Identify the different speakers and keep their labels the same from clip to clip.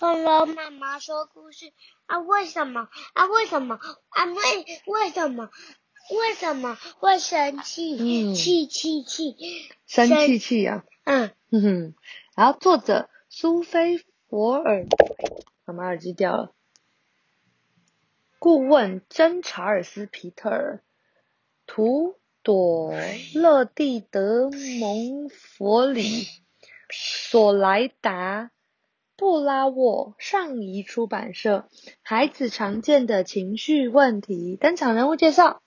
Speaker 1: 恐龙妈妈说故事啊？为什么啊？为什么啊？为为什么为什么会生气？
Speaker 2: 嗯
Speaker 1: 气气气！
Speaker 2: 生气气啊，
Speaker 1: 嗯，
Speaker 2: 哼哼。然后作者苏菲佛尔，妈妈耳机掉了。顾问真查尔斯皮特尔，图朵勒蒂德蒙佛里，索莱达布拉沃，上移出版社。孩子常见的情绪问题。登场人物介绍，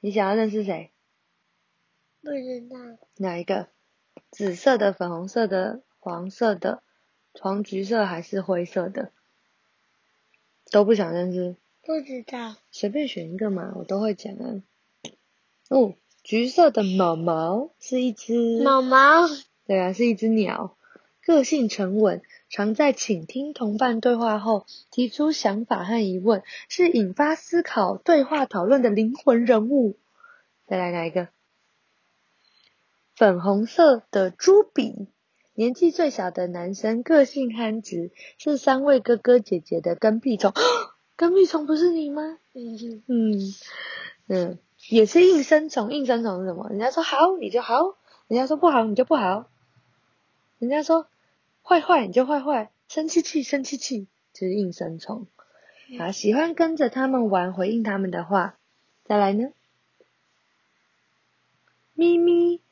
Speaker 2: 你想要认识谁？
Speaker 1: 不知道。
Speaker 2: 哪一个？紫色的、粉红色的、黄色的、黄橘色还是灰色的？都不想认识，
Speaker 1: 不知道。
Speaker 2: 随便选一个嘛，我都会讲啊。哦，橘色的毛毛是一只，
Speaker 1: 毛毛。
Speaker 2: 对啊，是一只鸟，个性沉稳，常在倾听同伴对话后提出想法和疑问，是引发思考、对话讨论的灵魂人物。再来哪一个？粉红色的朱比，年纪最小的男生，个性憨直，是三位哥哥姐姐的跟屁虫。跟屁虫不是你吗？
Speaker 1: 嗯
Speaker 2: 嗯嗯，也是应声虫。应声虫是什么？人家说好你就好，人家说不好你就不好，人家说坏坏你就坏坏，生气气生气气，就是应声虫。啊，喜欢跟着他们玩，回应他们的话。再来呢？咪咪，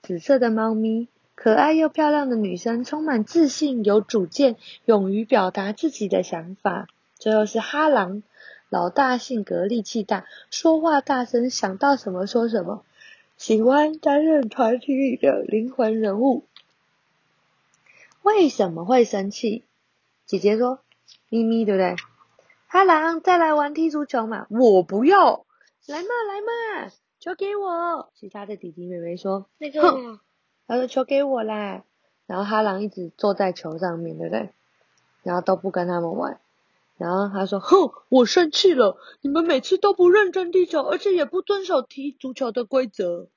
Speaker 2: 紫色的猫咪，可爱又漂亮的女生，充满自信，有主见，勇于表达自己的想法。最后是哈狼，老大性格力气大，说话大声，想到什么说什么，喜欢担任团体里的灵魂人物。为什么会生气？姐姐说，咪咪对不对？哈狼，再来玩踢足球嘛？我不要，来嘛来嘛，球给我。其他的弟弟妹妹说，
Speaker 1: 那个
Speaker 2: 哼他说球给我啦。然后哈狼一直坐在球上面，对不对？然后都不跟他们玩。然后他说：“哼，我生气了！你们每次都不认真踢球，而且也不遵守踢足球的规则。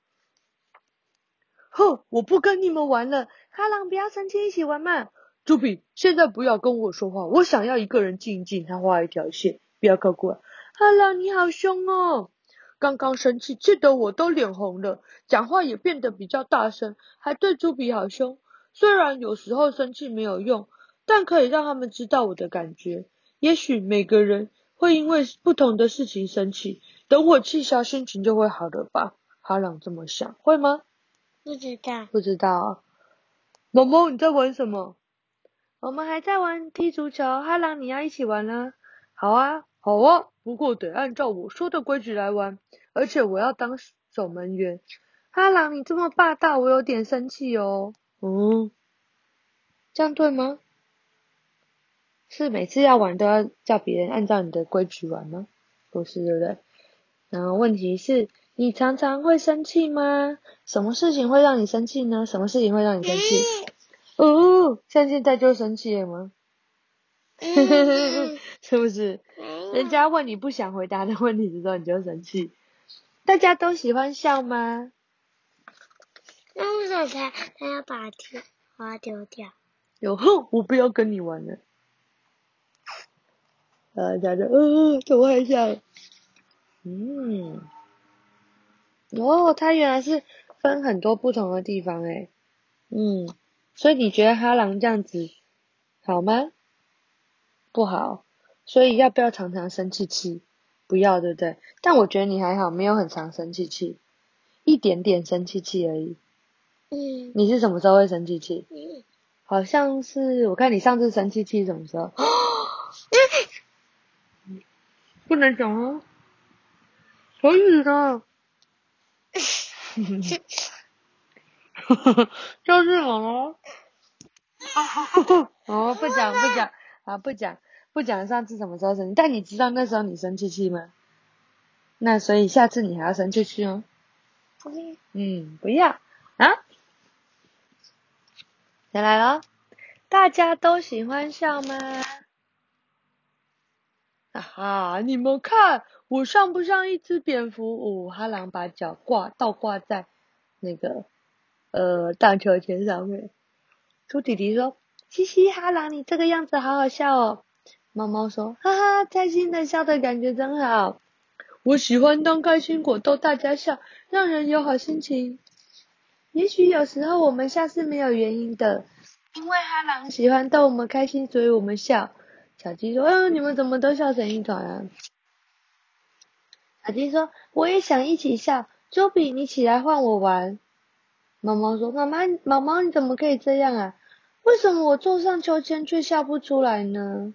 Speaker 2: 哼，我不跟你们玩了。哈朗，不要生气，一起玩嘛。朱比，现在不要跟我说话，我想要一个人静一静。他画一条线，不要靠过来。哈朗，你好凶哦！刚刚生气，气得我都脸红了，讲话也变得比较大声，还对朱比好凶。虽然有时候生气没有用，但可以让他们知道我的感觉。”也许每个人会因为不同的事情生气，等我气消，心情就会好了吧？哈朗这么想，会吗？
Speaker 1: 不知道。
Speaker 2: 不知道啊。毛毛，你在玩什么？我们还在玩踢足球。哈朗，你要一起玩呢？好啊，好啊。不过得按照我说的规矩来玩，而且我要当守门员。哈朗，你这么霸道，我有点生气哦。嗯，这样对吗？是每次要玩都要叫别人按照你的规矩玩吗？不是，对不对？然后问题是，你常常会生气吗？什么事情会让你生气呢？什么事情会让你生气？哦，像现在就生气了吗？是不是？人家问你不想回答的问题的时候，你就生气。大家都喜欢笑吗？
Speaker 1: 那为什么他他要把丢花丢掉？
Speaker 2: 有哼，我不要跟你玩了。呃，大家呃，头还想，嗯，哦，它原来是分很多不同的地方诶，嗯，所以你觉得哈狼这样子好吗？不好，所以要不要常常生气气？不要，对不对？但我觉得你还好，没有很常生气气，一点点生气气而已。
Speaker 1: 嗯
Speaker 2: 你是什么时候会生气气？
Speaker 1: 嗯
Speaker 2: 好像是我看你上次生气气什么时候？不能讲哦，可以的。就是我哦，哦，不讲不讲啊，不讲不讲上次什么时候生气，但你知道那时候你生气气吗？那所以下次你还要生气气哦。嗯，不要啊。再来了，大家都喜欢笑吗？啊哈，你们看我像不像一只蝙蝠？哦，哈狼把脚挂倒挂在那个呃荡秋千上面。猪弟弟说：“嘻嘻哈郎，你这个样子好好笑哦。猫猫说，哈哈，开心的笑的感觉真好。我喜欢当开心果逗大家笑，让人有好心情。也许有时候我们笑是没有原因的，因为哈郎喜欢逗我们开心，所以我们笑。小鸡说，嗯，你们怎么都笑成一团啊？小鸡说，我也想一起笑。周比，你起来换我玩。毛毛说，妈妈，毛毛你怎么可以这样啊？为什么我坐上秋千却笑不出来呢？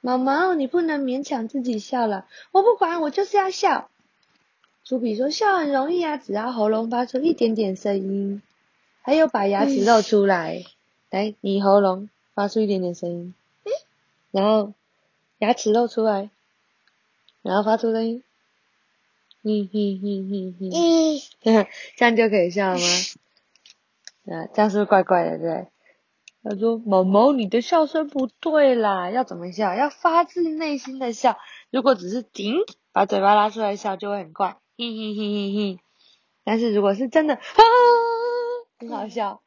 Speaker 2: 毛毛，你不能勉强自己笑了。我不管，我就是要笑。朱比说，笑很容易啊，只要喉咙发出一点点声音，还有把牙齿露出来。来，你喉咙发出一点点声音，然后牙齿露出来，然后发出声音。嘿嘿嘿嘿嘿，这样就可以笑了吗？啊，这样是不是怪怪的，对？他说：“毛毛，你的笑声不对啦，要怎么笑？要发自内心的笑。如果只是顶把嘴巴拉出来笑，就会很怪，嘿嘿嘿嘿嘿。但是如果是真的，啊，很好笑。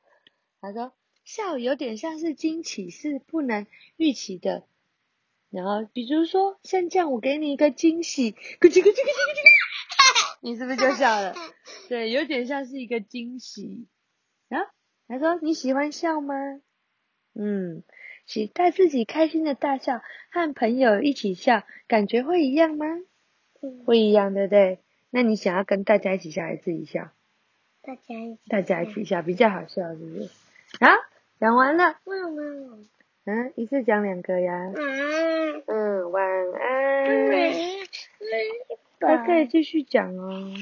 Speaker 2: 他说，笑有点像是惊喜，是不能预期的。然后，比如说像这样，我给你一个惊喜，咕叽咕叽咕叽咕叽，你是不是就笑了？对，有点像是一个惊喜。啊，他说你喜欢笑吗？”嗯，期待自己开心的大笑，和朋友一起笑，感觉会一样吗？会一样，对不对？那你想要跟大家一起笑，还是自己笑？
Speaker 1: 大家一起。
Speaker 2: 大家一起笑比较好笑，是不是？啊，讲完了。嗯，一次讲两个呀。
Speaker 1: 嗯。
Speaker 2: 嗯，晚安。还可以继续讲哦。